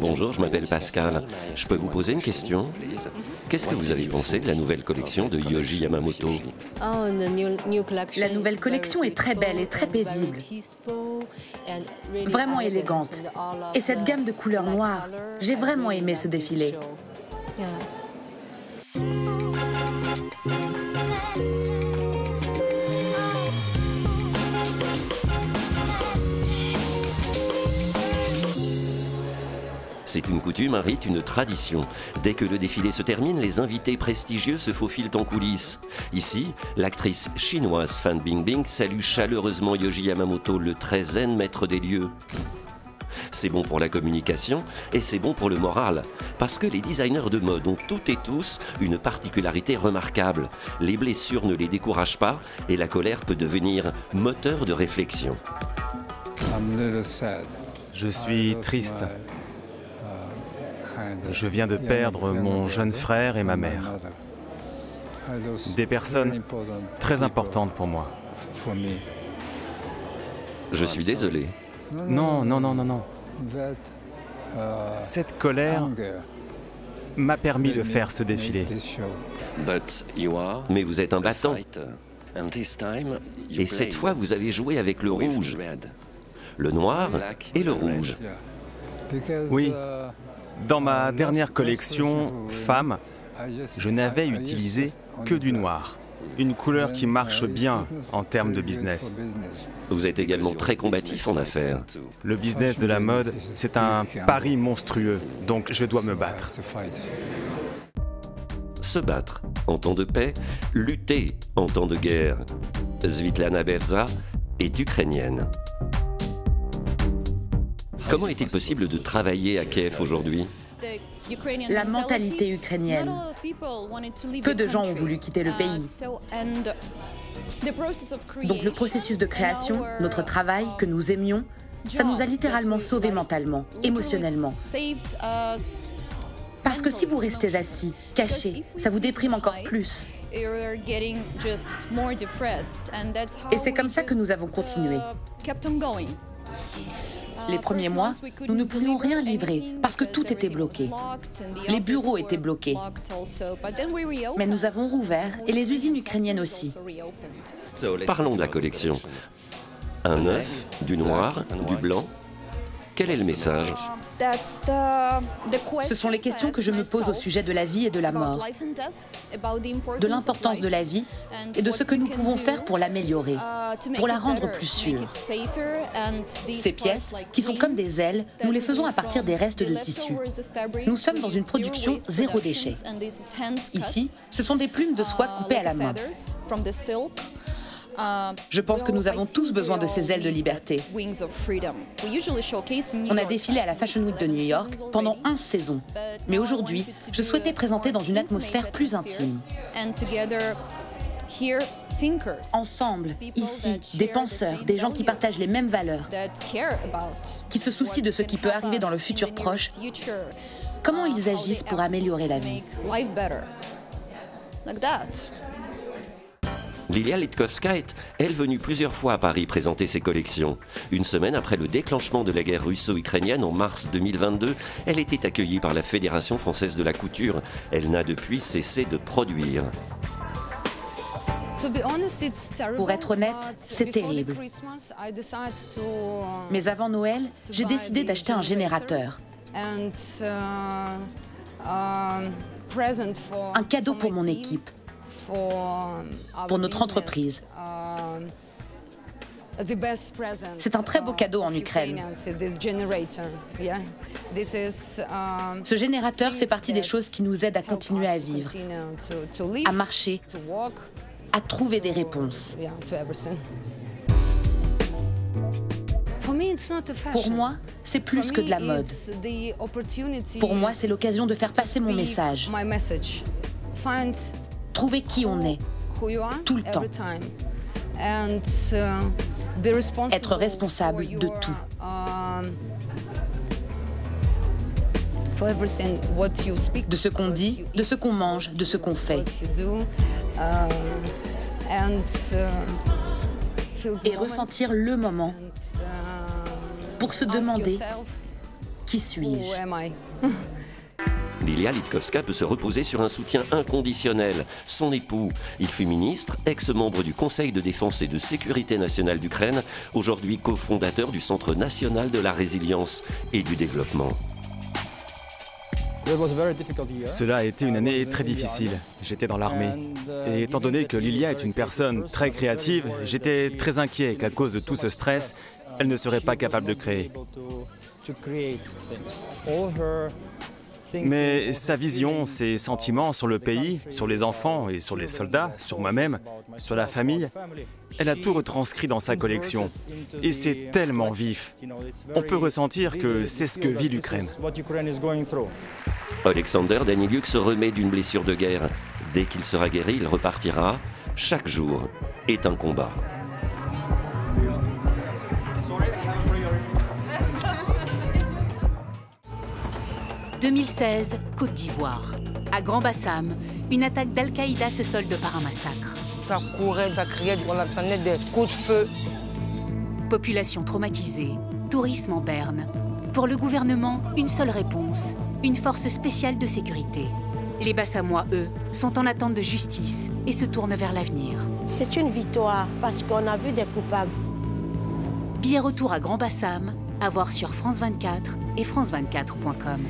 Bonjour, je m'appelle Pascal. Je peux vous poser une question Qu'est-ce que vous avez pensé de la nouvelle collection de Yoji Yamamoto La nouvelle collection est très belle et très paisible. Vraiment élégante. Et cette gamme de couleurs noires, j'ai vraiment aimé ce défilé. C'est une coutume, un rite, une tradition. Dès que le défilé se termine, les invités prestigieux se faufilent en coulisses. Ici, l'actrice chinoise Fan Bingbing salue chaleureusement Yoji Yamamoto, le très zen maître des lieux. C'est bon pour la communication et c'est bon pour le moral, parce que les designers de mode ont toutes et tous une particularité remarquable. Les blessures ne les découragent pas et la colère peut devenir moteur de réflexion. Je suis triste. Je viens de perdre mon jeune frère et ma mère. Des personnes très importantes pour moi. Je suis désolé. Non, non, non, non, non. Cette colère m'a permis de faire ce défilé. Mais vous êtes un battant. Et cette fois, vous avez joué avec le rouge, le noir et le rouge. Oui. Dans ma dernière collection, Femme, je n'avais utilisé que du noir. Une couleur qui marche bien en termes de business. Vous êtes également très combatif en affaires. Le business de la mode, c'est un pari monstrueux, donc je dois me battre. Se battre en temps de paix, lutter en temps de guerre. Svitlana Bevza est ukrainienne. Comment est-il possible de travailler à Kiev aujourd'hui La mentalité ukrainienne. Peu de gens ont voulu quitter le pays. Donc le processus de création, notre travail que nous aimions, ça nous a littéralement sauvés mentalement, émotionnellement. Parce que si vous restez assis, caché, ça vous déprime encore plus. Et c'est comme ça que nous avons continué. Les premiers mois, nous ne pouvions rien livrer parce que tout était bloqué. Les bureaux étaient bloqués. Mais nous avons rouvert et les usines ukrainiennes aussi. Parlons de la collection. Un œuf, du noir, du blanc. Quel est le message Ce sont les questions que je me pose au sujet de la vie et de la mort, de l'importance de la vie et de ce que nous pouvons faire pour l'améliorer, pour la rendre plus sûre. Ces pièces, qui sont comme des ailes, nous les faisons à partir des restes de tissu. Nous sommes dans une production zéro déchet. Ici, ce sont des plumes de soie coupées à la main. Je pense que nous avons tous besoin de ces ailes de liberté. On a défilé à la Fashion Week de New York pendant 11 saisons. Mais aujourd'hui, je souhaitais présenter dans une atmosphère plus intime. Ensemble, ici, des penseurs, des gens qui partagent les mêmes valeurs, qui se soucient de ce qui peut arriver dans le futur proche, comment ils agissent pour améliorer la vie? Lilia Litkovska est, elle, venue plusieurs fois à Paris présenter ses collections. Une semaine après le déclenchement de la guerre russo-ukrainienne en mars 2022, elle était accueillie par la Fédération française de la couture. Elle n'a depuis cessé de produire. Pour être honnête, c'est terrible. Mais avant Noël, j'ai décidé d'acheter un générateur. Un cadeau pour mon équipe pour notre entreprise. C'est un très beau cadeau en Ukraine. Ce générateur fait partie des choses qui nous aident à continuer à vivre, à marcher, à trouver des réponses. Pour moi, c'est plus que de la mode. Pour moi, c'est l'occasion de faire passer mon message trouver qui on est, tout le temps. Être responsable de tout. De ce qu'on dit, de ce qu'on mange, de ce qu'on fait. Et ressentir le moment pour se demander Qui suis-je Lilia Litkovska peut se reposer sur un soutien inconditionnel. Son époux, il fut ministre, ex-membre du Conseil de défense et de sécurité nationale d'Ukraine, aujourd'hui cofondateur du Centre national de la résilience et du développement. Cela a été une année très difficile. J'étais dans l'armée. Et étant donné que Lilia est une personne très créative, j'étais très inquiet qu'à cause de tout ce stress, elle ne serait pas capable de créer. Mais sa vision, ses sentiments sur le pays, sur les enfants et sur les soldats, sur moi-même, sur la famille, elle a tout retranscrit dans sa collection. Et c'est tellement vif. On peut ressentir que c'est ce que vit l'Ukraine. Alexander Daniluk se remet d'une blessure de guerre. Dès qu'il sera guéri, il repartira. Chaque jour est un combat. 2016, Côte d'Ivoire. À Grand Bassam, une attaque d'Al-Qaïda se solde par un massacre. Ça courait, ça criait, on entendait des coups de feu. Population traumatisée, tourisme en berne. Pour le gouvernement, une seule réponse, une force spéciale de sécurité. Les Bassamois, eux, sont en attente de justice et se tournent vers l'avenir. C'est une victoire parce qu'on a vu des coupables. Billet retour à Grand Bassam, à voir sur France 24 et France24.com.